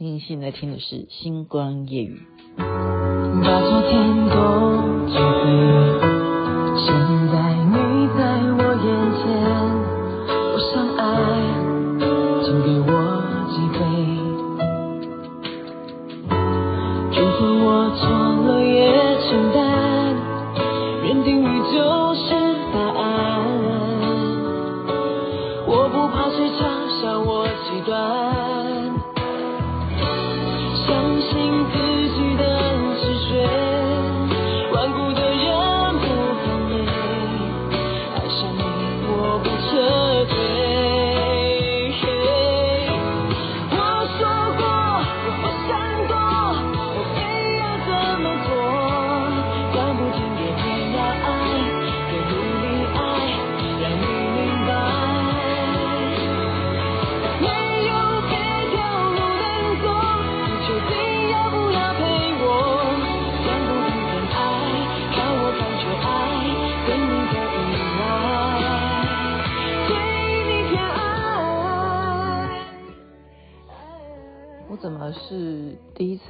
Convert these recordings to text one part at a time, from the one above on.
您现在听的是《星光夜语》。把昨天都记回，现在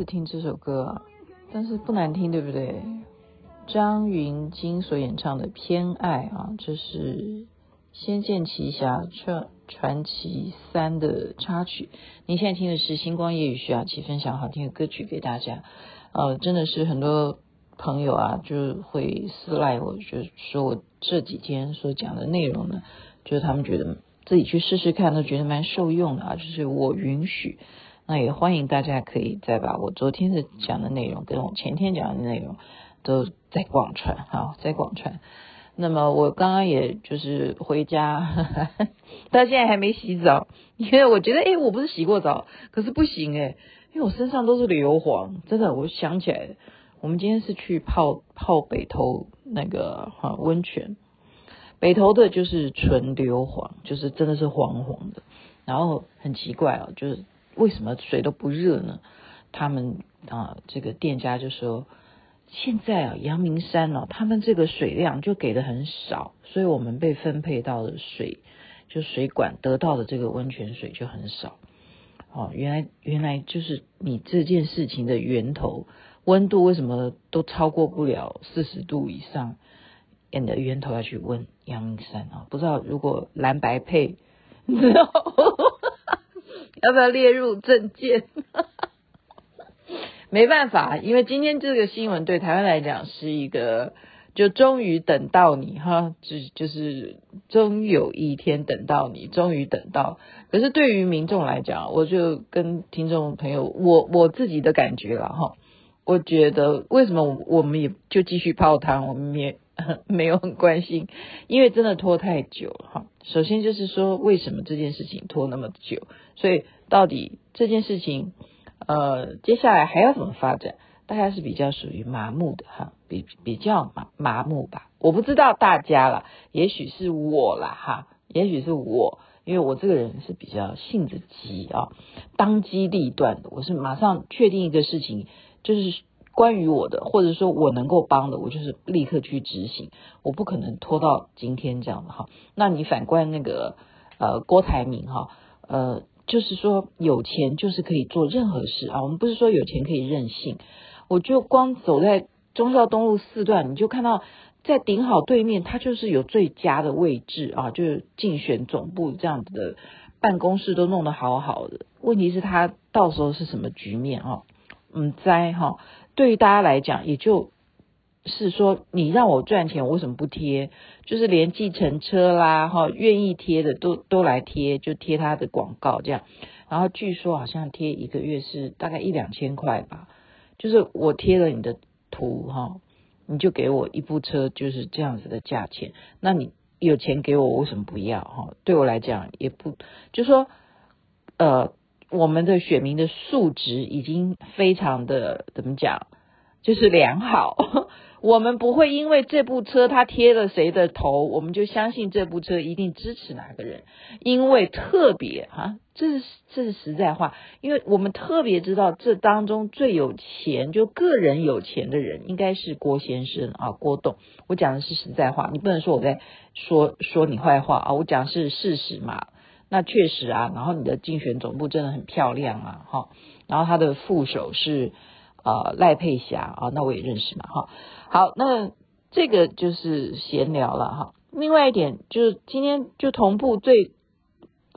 听这首歌啊？但是不难听，对不对？张芸京所演唱的《偏爱》啊，这是《仙剑奇侠传传奇三》的插曲。您现在听的是《星光夜雨》，徐雅琪分享好听的歌曲给大家。呃，真的是很多朋友啊，就会私赖我，就说我这几天所讲的内容呢，就是他们觉得自己去试试看，都觉得蛮受用的啊。就是我允许。那也欢迎大家可以再把我昨天的讲的内容跟我前天讲的内容都再广传，啊，再广传。那么我刚刚也就是回家，到现在还没洗澡，因为我觉得，诶，我不是洗过澡，可是不行诶，因为我身上都是硫磺，真的，我想起来，我们今天是去泡泡北头那个哈温泉，北头的就是纯硫磺，就是真的是黄黄的，然后很奇怪哦，就是。为什么水都不热呢？他们啊，这个店家就说，现在啊，阳明山哦，他们这个水量就给的很少，所以我们被分配到的水，就水管得到的这个温泉水就很少。哦，原来原来就是你这件事情的源头，温度为什么都超过不了四十度以上？你的源头要去问阳明山啊，不知道如果蓝白配，你知道。要不要列入政见？没办法，因为今天这个新闻对台湾来讲是一个，就终于等到你哈，就就是终有一天等到你，终于等到。可是对于民众来讲，我就跟听众朋友，我我自己的感觉了哈，我觉得为什么我们也就继续泡汤，我们也没有很关心，因为真的拖太久了哈。首先就是说，为什么这件事情拖那么久？所以到底这件事情，呃，接下来还要怎么发展？大家是比较属于麻木的哈，比比较麻麻木吧。我不知道大家啦，也许是我啦哈，也许是我，因为我这个人是比较性子急啊，当机立断的。我是马上确定一个事情，就是关于我的，或者说我能够帮的，我就是立刻去执行，我不可能拖到今天这样的哈。那你反观那个呃郭台铭哈，呃。就是说，有钱就是可以做任何事啊！我们不是说有钱可以任性。我就光走在忠孝东路四段，你就看到在顶好对面，它就是有最佳的位置啊，就是竞选总部这样子的办公室都弄得好好的。问题是，它到时候是什么局面啊？嗯，灾哈，对于大家来讲，也就。是说你让我赚钱，我为什么不贴？就是连计程车啦，哈，愿意贴的都都来贴，就贴他的广告这样。然后据说好像贴一个月是大概一两千块吧。就是我贴了你的图哈，你就给我一部车，就是这样子的价钱。那你有钱给我，我为什么不要？哈，对我来讲也不，就说呃，我们的选民的素质已经非常的怎么讲，就是良好。我们不会因为这部车他贴了谁的头，我们就相信这部车一定支持哪个人。因为特别啊，这是这是实在话，因为我们特别知道这当中最有钱，就个人有钱的人应该是郭先生啊，郭董。我讲的是实在话，你不能说我在说说你坏话啊，我讲的是事实嘛。那确实啊，然后你的竞选总部真的很漂亮啊，哈，然后他的副手是呃赖佩霞啊，那我也认识嘛，哈，好，那这个就是闲聊了哈。另外一点就是今天就同步最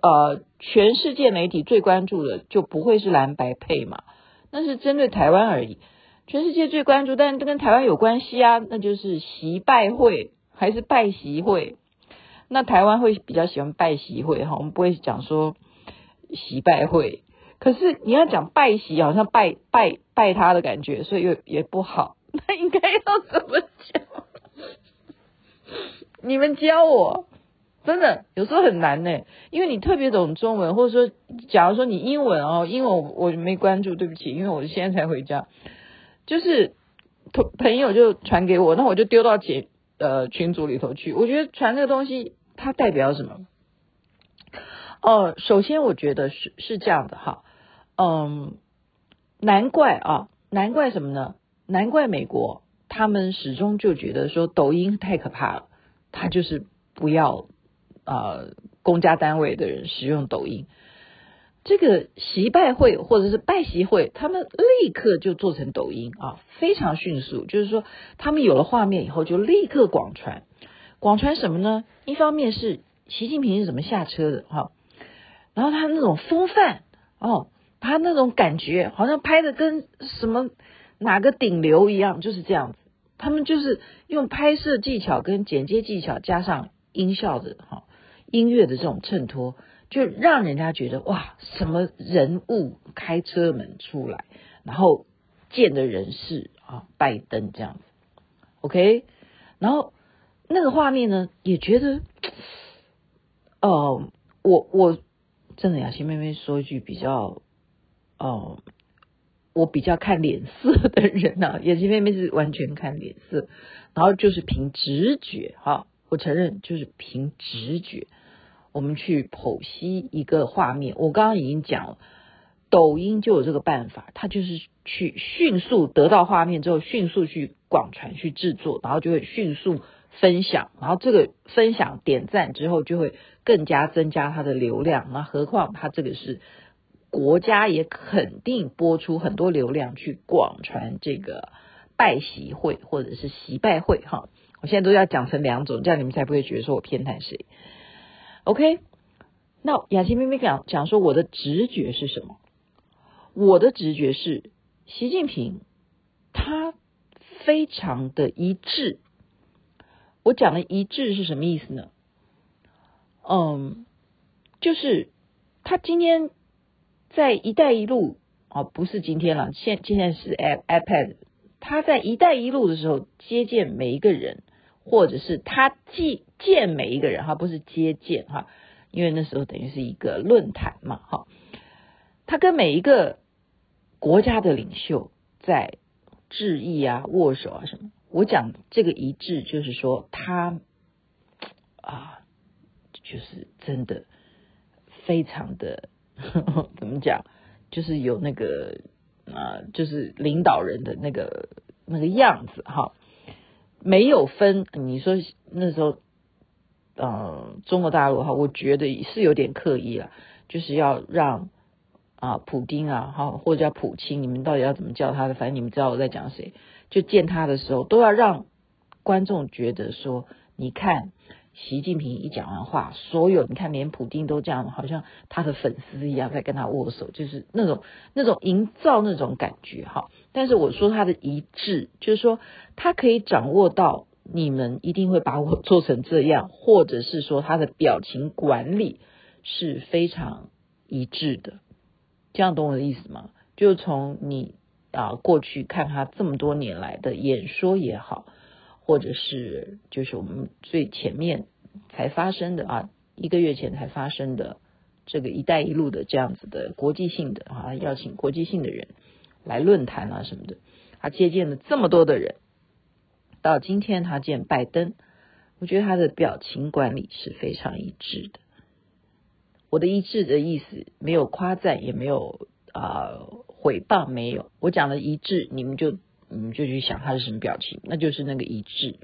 呃全世界媒体最关注的就不会是蓝白配嘛，那是针对台湾而已。全世界最关注，但是跟台湾有关系啊，那就是习拜会还是拜习会？那台湾会比较喜欢拜习会哈，我们不会讲说习拜会。可是你要讲拜喜，好像拜拜拜他的感觉，所以又也不好。那应该要怎么讲？你们教我，真的有时候很难呢，因为你特别懂中文，或者说，假如说你英文哦，英文我我没关注，对不起，因为我现在才回家。就是朋朋友就传给我，那我就丢到群呃群组里头去。我觉得传这个东西它代表什么？哦、首先我觉得是是这样的哈，嗯，难怪啊，难怪什么呢？难怪美国他们始终就觉得说抖音太可怕了，他就是不要呃公家单位的人使用抖音。这个习拜会或者是拜习会，他们立刻就做成抖音啊，非常迅速。就是说，他们有了画面以后，就立刻广传。广传什么呢？一方面是习近平是怎么下车的哈，然后他那种风范哦，他那种感觉好像拍的跟什么哪个顶流一样，就是这样子。他们就是用拍摄技巧跟剪接技巧，加上音效的哈音乐的这种衬托。就让人家觉得哇，什么人物开车门出来，然后见的人是啊，拜登这样子，OK，然后那个画面呢，也觉得，哦、我我真的雅琪妹妹说一句比较，哦、我比较看脸色的人呢、啊，雅琪妹妹是完全看脸色，然后就是凭直觉哈，我承认就是凭直觉。我们去剖析一个画面，我刚刚已经讲了，抖音就有这个办法，它就是去迅速得到画面之后，迅速去广传、去制作，然后就会迅速分享，然后这个分享点赞之后，就会更加增加它的流量。那何况它这个是国家也肯定拨出很多流量去广传这个拜习会或者是习拜会哈。我现在都要讲成两种，这样你们才不会觉得说我偏袒谁。OK，那雅琪妹妹讲讲说我的直觉是什么？我的直觉是习近平，他非常的一致。我讲的一致是什么意思呢？嗯，就是他今天在“一带一路”哦，不是今天了，现现在是 iPad，他在“一带一路”的时候接见每一个人。或者是他既见每一个人哈，不是接见哈，因为那时候等于是一个论坛嘛哈。他跟每一个国家的领袖在致意啊、握手啊什么。我讲这个一致，就是说他啊，就是真的非常的 怎么讲，就是有那个啊，就是领导人的那个那个样子哈。没有分，你说那时候，呃，中国大陆哈，我觉得是有点刻意了，就是要让啊，普丁啊，哈，或者叫普京，你们到底要怎么叫他的？反正你们知道我在讲谁，就见他的时候都要让观众觉得说，你看。习近平一讲完话，所有你看，连普丁都这样，好像他的粉丝一样在跟他握手，就是那种那种营造那种感觉哈。但是我说他的一致，就是说他可以掌握到你们一定会把我做成这样，或者是说他的表情管理是非常一致的。这样懂我的意思吗？就从你啊过去看他这么多年来的演说也好。或者是就是我们最前面才发生的啊，一个月前才发生的这个“一带一路”的这样子的国际性的啊，邀请国际性的人来论坛啊什么的，他接见了这么多的人，到今天他见拜登，我觉得他的表情管理是非常一致的。我的一致的意思没有夸赞，也没有啊毁谤，没有。我讲的一致，你们就。你们就去想他是什么表情，那就是那个一致。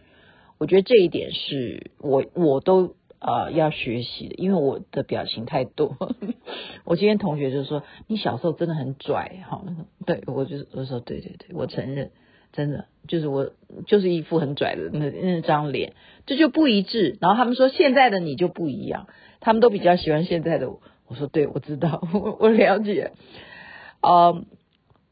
我觉得这一点是我我都呃要学习的，因为我的表情太多。我今天同学就说你小时候真的很拽，哈，对我就我说对对对，我承认，真的就是我就是一副很拽的那那张脸，这就不一致。然后他们说现在的你就不一样，他们都比较喜欢现在的我。我说对，我知道，我我了解，呃。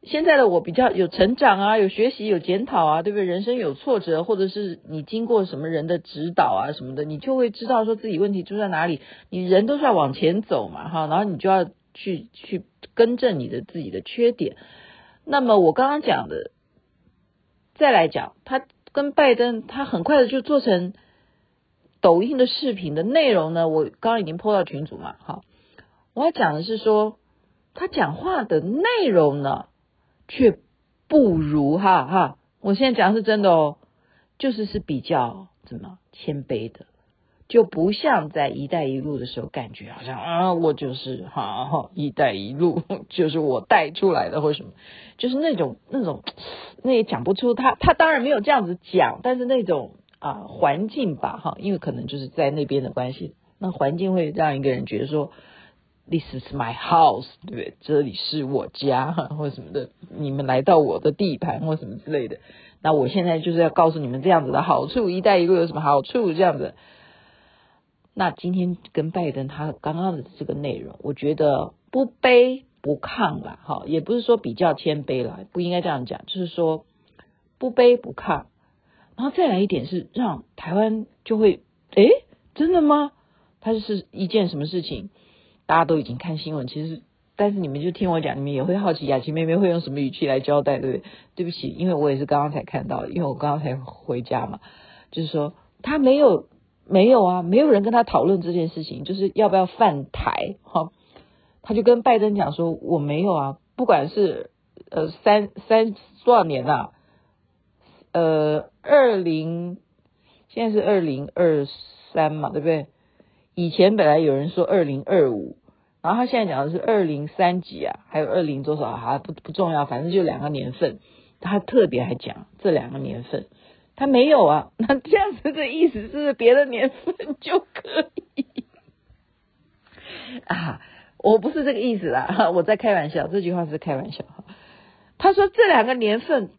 现在的我比较有成长啊，有学习，有检讨啊，对不对？人生有挫折，或者是你经过什么人的指导啊什么的，你就会知道说自己问题出在哪里。你人都是要往前走嘛，哈，然后你就要去去更正你的自己的缺点。那么我刚刚讲的，再来讲，他跟拜登，他很快的就做成抖音的视频的内容呢，我刚刚已经 p 到群组嘛，哈，我要讲的是说，他讲话的内容呢。却不如哈哈，我现在讲是真的哦，就是是比较怎么谦卑的，就不像在一带一路的时候，感觉好像啊，我就是哈哈，一带一路 就是我带出来的或什么，就是那种那种，那也讲不出他他当然没有这样子讲，但是那种啊环境吧哈，因为可能就是在那边的关系，那环境会让一个人觉得说。This is my house，对不对？这里是我家，或什么的。你们来到我的地盘，或什么之类的。那我现在就是要告诉你们这样子的好处，一带一路有什么好处？这样子。那今天跟拜登他刚刚的这个内容，我觉得不卑不亢啦，哈，也不是说比较谦卑啦，不应该这样讲，就是说不卑不亢。然后再来一点是让台湾就会，诶，真的吗？它是一件什么事情？大家都已经看新闻，其实，但是你们就听我讲，你们也会好奇雅琪妹妹会用什么语气来交代，对不对？对不起，因为我也是刚刚才看到，因为我刚刚才回家嘛，就是说他没有没有啊，没有人跟他讨论这件事情，就是要不要犯台哈，他就跟拜登讲说我没有啊，不管是呃三三多少年了，呃二零现在是二零二三嘛，对不对？以前本来有人说二零二五，然后他现在讲的是二零三几啊，还有二零多少还不不重要，反正就两个年份。他特别还讲这两个年份，他没有啊。那这样子的意思是不是别的年份就可以 啊？我不是这个意思啦，我在开玩笑，这句话是开玩笑。他说这两个年份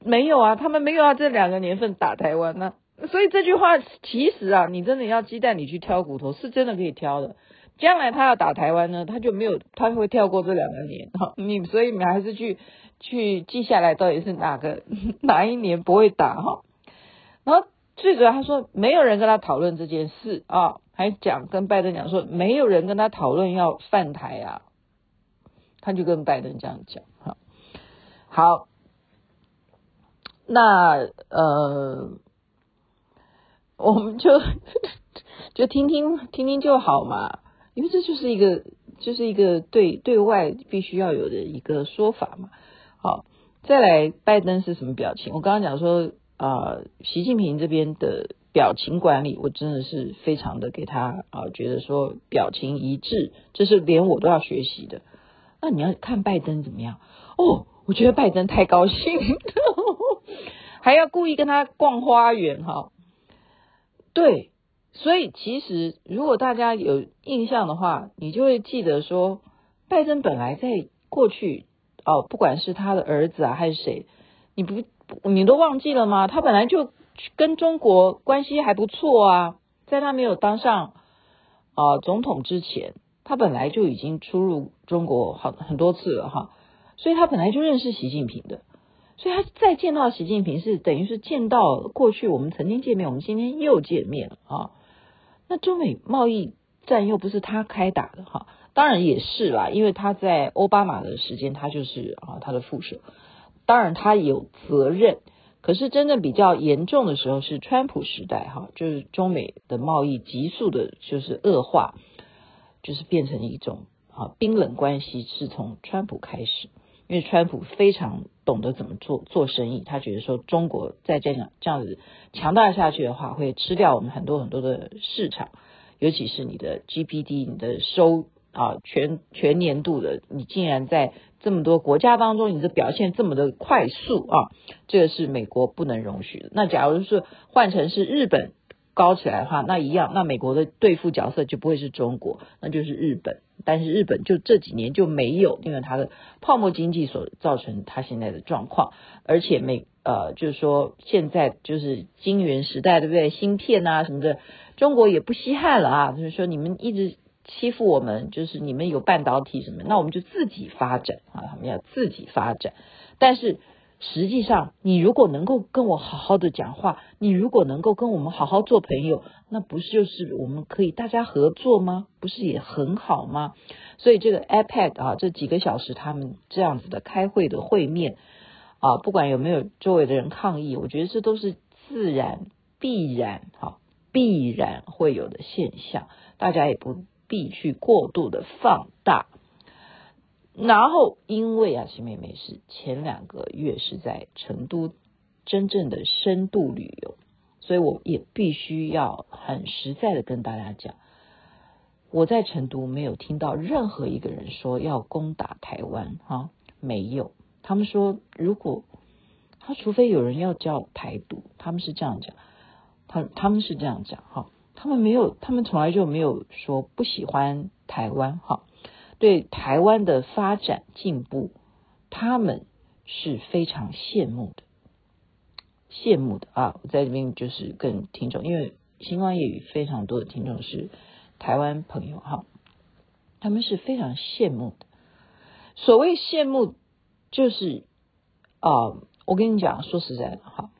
没有啊，他们没有啊，这两个年份打台湾呢。所以这句话其实啊，你真的要鸡蛋里去挑骨头，是真的可以挑的。将来他要打台湾呢，他就没有，他会跳过这两个年。哈，你所以你还是去 去记下来，到底是哪个哪一年不会打哈。然后最主要他说没有人跟他讨论这件事啊，还讲跟拜登讲说没有人跟他讨论要犯台啊，他就跟拜登这样讲哈。好，那呃。我们就就听听听听就好嘛，因为这就是一个就是一个对对外必须要有的一个说法嘛。好，再来拜登是什么表情？我刚刚讲说啊、呃，习近平这边的表情管理，我真的是非常的给他啊、呃，觉得说表情一致，这是连我都要学习的。那你要看拜登怎么样？哦，我觉得拜登太高兴，还要故意跟他逛花园哈。对，所以其实如果大家有印象的话，你就会记得说，拜登本来在过去哦，不管是他的儿子啊还是谁，你不你都忘记了吗？他本来就跟中国关系还不错啊，在他没有当上啊、总统之前，他本来就已经出入中国好很多次了哈，所以他本来就认识习近平的。所以他再见到习近平是等于是见到过去我们曾经见面，我们今天又见面了啊。那中美贸易战又不是他开打的哈，当然也是啦，因为他在奥巴马的时间他就是啊他的副手，当然他有责任。可是真正比较严重的时候是川普时代哈，就是中美的贸易急速的就是恶化，就是变成一种啊冰冷关系，是从川普开始。因为川普非常懂得怎么做做生意，他觉得说中国再这样这样子强大下去的话，会吃掉我们很多很多的市场，尤其是你的 GPD 你的收啊全全年度的，你竟然在这么多国家当中，你的表现这么的快速啊，这个是美国不能容许的。那假如是换成是日本高起来的话，那一样，那美国的对付角色就不会是中国，那就是日本。但是日本就这几年就没有，因为它的泡沫经济所造成它现在的状况，而且美呃就是说现在就是晶圆时代，对不对？芯片啊什么的，中国也不稀罕了啊，就是说你们一直欺负我们，就是你们有半导体什么，那我们就自己发展啊，他们要自己发展，但是。实际上，你如果能够跟我好好的讲话，你如果能够跟我们好好做朋友，那不是就是我们可以大家合作吗？不是也很好吗？所以这个 iPad 啊，这几个小时他们这样子的开会的会面啊，不管有没有周围的人抗议，我觉得这都是自然必然哈，必然会有的现象，大家也不必去过度的放大。然后，因为啊，新妹妹是前两个月是在成都真正的深度旅游，所以我也必须要很实在的跟大家讲，我在成都没有听到任何一个人说要攻打台湾，哈，没有。他们说，如果他除非有人要叫台独，他们是这样讲，他他们是这样讲，哈，他们没有，他们从来就没有说不喜欢台湾，哈。对台湾的发展进步，他们是非常羡慕的，羡慕的啊！我在这边就是跟听众，因为星光夜语非常多的听众是台湾朋友哈，他们是非常羡慕的。所谓羡慕，就是啊、我跟你讲，说实在的哈，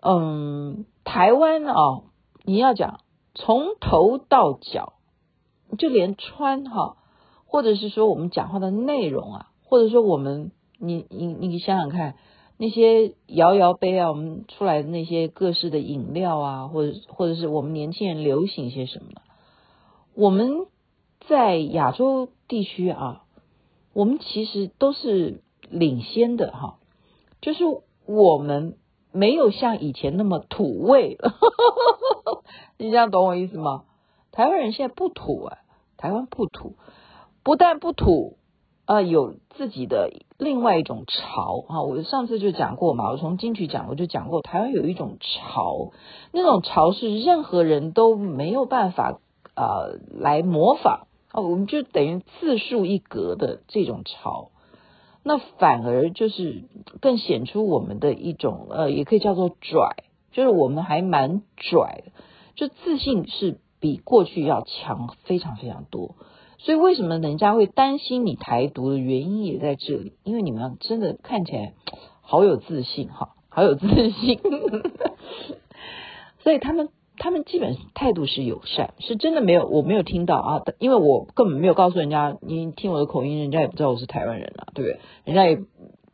嗯，台湾啊，你要讲从头到脚，就连穿哈。或者是说我们讲话的内容啊，或者说我们你你你想想看，那些摇摇杯啊，我们出来的那些各式的饮料啊，或者或者是我们年轻人流行些什么？我们在亚洲地区啊，我们其实都是领先的哈，就是我们没有像以前那么土味了，你这样懂我意思吗？台湾人现在不土啊，台湾不土。不但不土，呃，有自己的另外一种潮啊！我上次就讲过嘛，我从金曲讲，我就讲过，台湾有一种潮，那种潮是任何人都没有办法呃来模仿啊，我们就等于自树一格的这种潮，那反而就是更显出我们的一种呃，也可以叫做拽，就是我们还蛮拽，就自信是比过去要强非常非常多。所以为什么人家会担心你台独的原因也在这里，因为你们真的看起来好有自信哈，好有自信，所以他们他们基本态度是友善，是真的没有我没有听到啊，因为我根本没有告诉人家，你听我的口音，人家也不知道我是台湾人啊，对不对？人家也。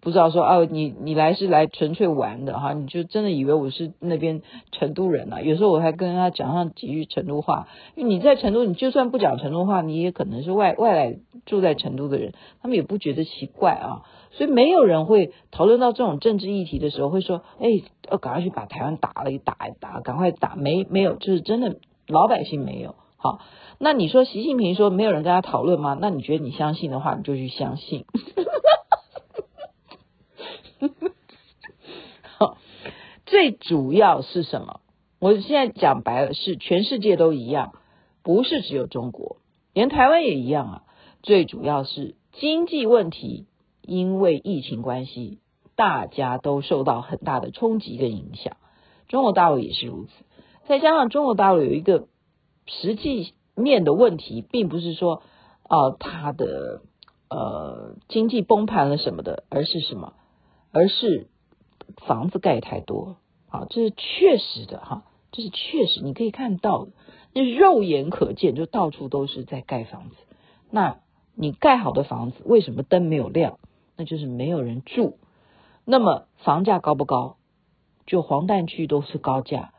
不知道说哦，你你来是来纯粹玩的哈，你就真的以为我是那边成都人啊？有时候我还跟他讲上几句成都话，因为你在成都，你就算不讲成都话，你也可能是外外来住在成都的人，他们也不觉得奇怪啊。所以没有人会讨论到这种政治议题的时候会说，哎，要赶快去把台湾打了，一打一打，赶快打，没没有，就是真的老百姓没有。好，那你说习近平说没有人跟他讨论吗？那你觉得你相信的话，你就去相信。好，最主要是什么？我现在讲白了，是全世界都一样，不是只有中国，连台湾也一样啊。最主要是经济问题，因为疫情关系，大家都受到很大的冲击跟影响。中国大陆也是如此，再加上中国大陆有一个实际面的问题，并不是说呃它的呃经济崩盘了什么的，而是什么？而是房子盖太多，啊，这是确实的哈，这是确实你可以看到的，那肉眼可见，就到处都是在盖房子。那你盖好的房子，为什么灯没有亮？那就是没有人住。那么房价高不高？就黄淡区都是高价。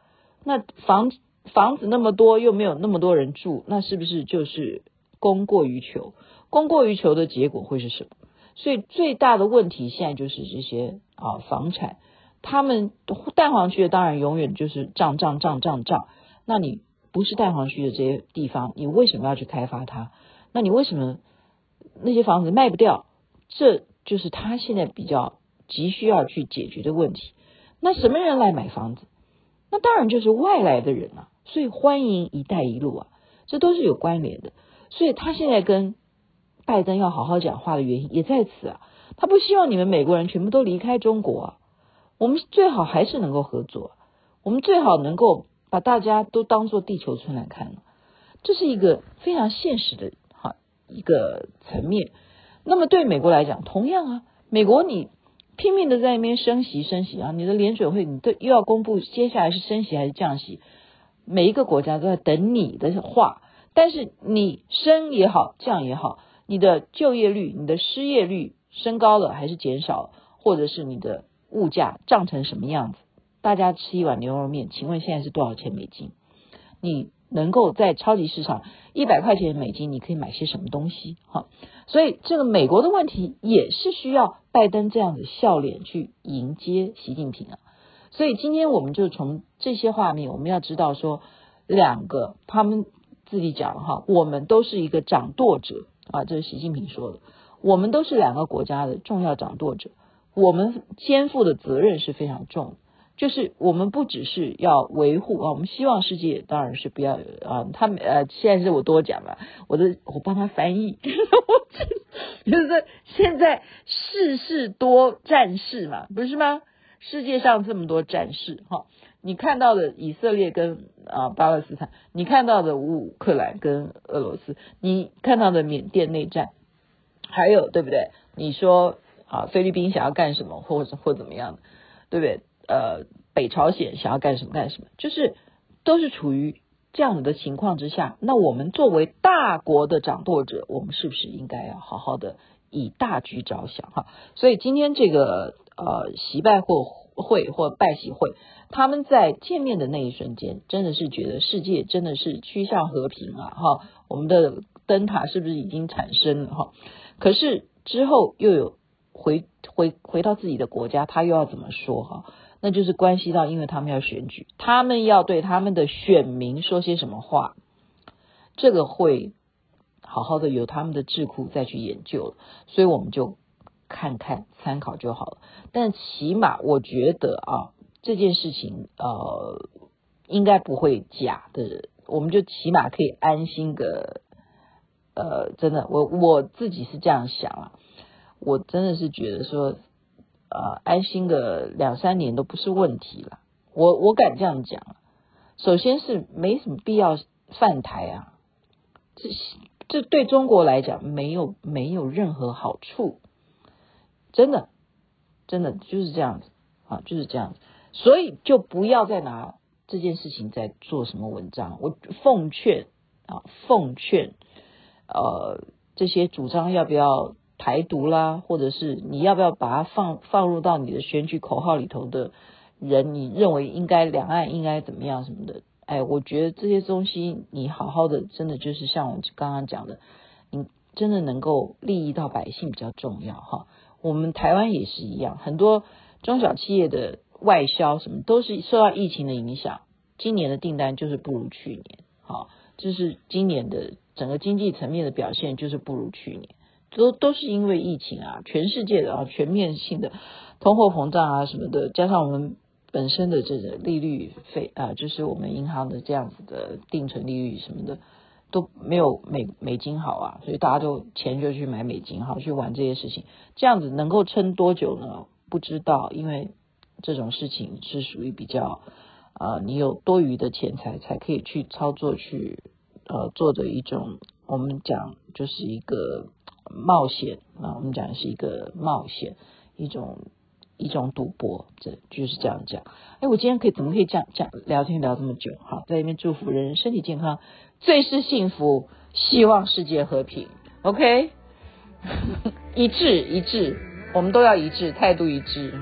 那房房子那么多，又没有那么多人住，那是不是就是供过于求？供过于求的结果会是什么？所以最大的问题现在就是这些啊房产，他们蛋黄区的当然永远就是涨涨涨涨涨。那你不是蛋黄区的这些地方，你为什么要去开发它？那你为什么那些房子卖不掉？这就是他现在比较急需要去解决的问题。那什么人来买房子？那当然就是外来的人啊，所以欢迎“一带一路”啊，这都是有关联的。所以他现在跟拜登要好好讲话的原因也在此啊，他不希望你们美国人全部都离开中国啊，我们最好还是能够合作，我们最好能够把大家都当做地球村来看，这是一个非常现实的哈一个层面。那么对美国来讲，同样啊，美国你拼命的在那边升息升息啊，你的联准会你都又要公布接下来是升息还是降息，每一个国家都在等你的话。但是你升也好，降也好，你的就业率、你的失业率升高了还是减少，或者是你的物价涨成什么样子？大家吃一碗牛肉面，请问现在是多少钱美金？你能够在超级市场一百块钱美金，你可以买些什么东西？哈，所以这个美国的问题也是需要拜登这样的笑脸去迎接习近平啊。所以今天我们就从这些画面，我们要知道说，两个他们。自己讲哈，我们都是一个掌舵者啊，这是习近平说的。我们都是两个国家的重要掌舵者，我们肩负的责任是非常重。就是我们不只是要维护啊，我们希望世界当然是不要啊，他们呃，现在是我多讲了，我的我帮他翻译，就是现在世事多战事嘛，不是吗？世界上这么多战事哈。你看到的以色列跟啊巴勒斯坦，你看到的乌克兰跟俄罗斯，你看到的缅甸内战，还有对不对？你说啊菲律宾想要干什么，或者或怎么样，对不对？呃，北朝鲜想要干什么干什么，就是都是处于这样子的情况之下。那我们作为大国的掌舵者，我们是不是应该要好好的以大局着想哈？所以今天这个呃习拜或。会或拜习会，他们在见面的那一瞬间，真的是觉得世界真的是趋向和平啊！哈，我们的灯塔是不是已经产生了？哈，可是之后又有回回回到自己的国家，他又要怎么说？哈，那就是关系到，因为他们要选举，他们要对他们的选民说些什么话，这个会好好的由他们的智库再去研究了，所以我们就。看看参考就好了，但起码我觉得啊，这件事情呃应该不会假的，我们就起码可以安心个呃，真的，我我自己是这样想啊，我真的是觉得说呃安心个两三年都不是问题了，我我敢这样讲，首先是没什么必要犯台啊，这这对中国来讲没有没有任何好处。真的，真的就是这样子啊，就是这样子，所以就不要再拿这件事情在做什么文章。我奉劝啊，奉劝呃这些主张要不要台独啦，或者是你要不要把它放放入到你的选举口号里头的人，你认为应该两岸应该怎么样什么的？哎，我觉得这些东西你好好的，真的就是像我刚刚讲的，你真的能够利益到百姓比较重要哈。我们台湾也是一样，很多中小企业的外销什么都是受到疫情的影响，今年的订单就是不如去年，好，就是今年的整个经济层面的表现就是不如去年，都都是因为疫情啊，全世界的啊全面性的通货膨胀啊什么的，加上我们本身的这个利率费啊，就是我们银行的这样子的定存利率什么的。都没有美美金好啊，所以大家都钱就去买美金好，去玩这些事情，这样子能够撑多久呢？不知道，因为这种事情是属于比较啊、呃，你有多余的钱财才可以去操作去呃做的一种，我们讲就是一个冒险，啊，我们讲的是一个冒险，一种一种赌博，这就是这样讲，哎，我今天可以怎么可以这样讲，聊天聊这么久，好，在里面祝福人身体健康，最是幸福，希望世界和平，ok？一致一致，我们都要一致，态度一致。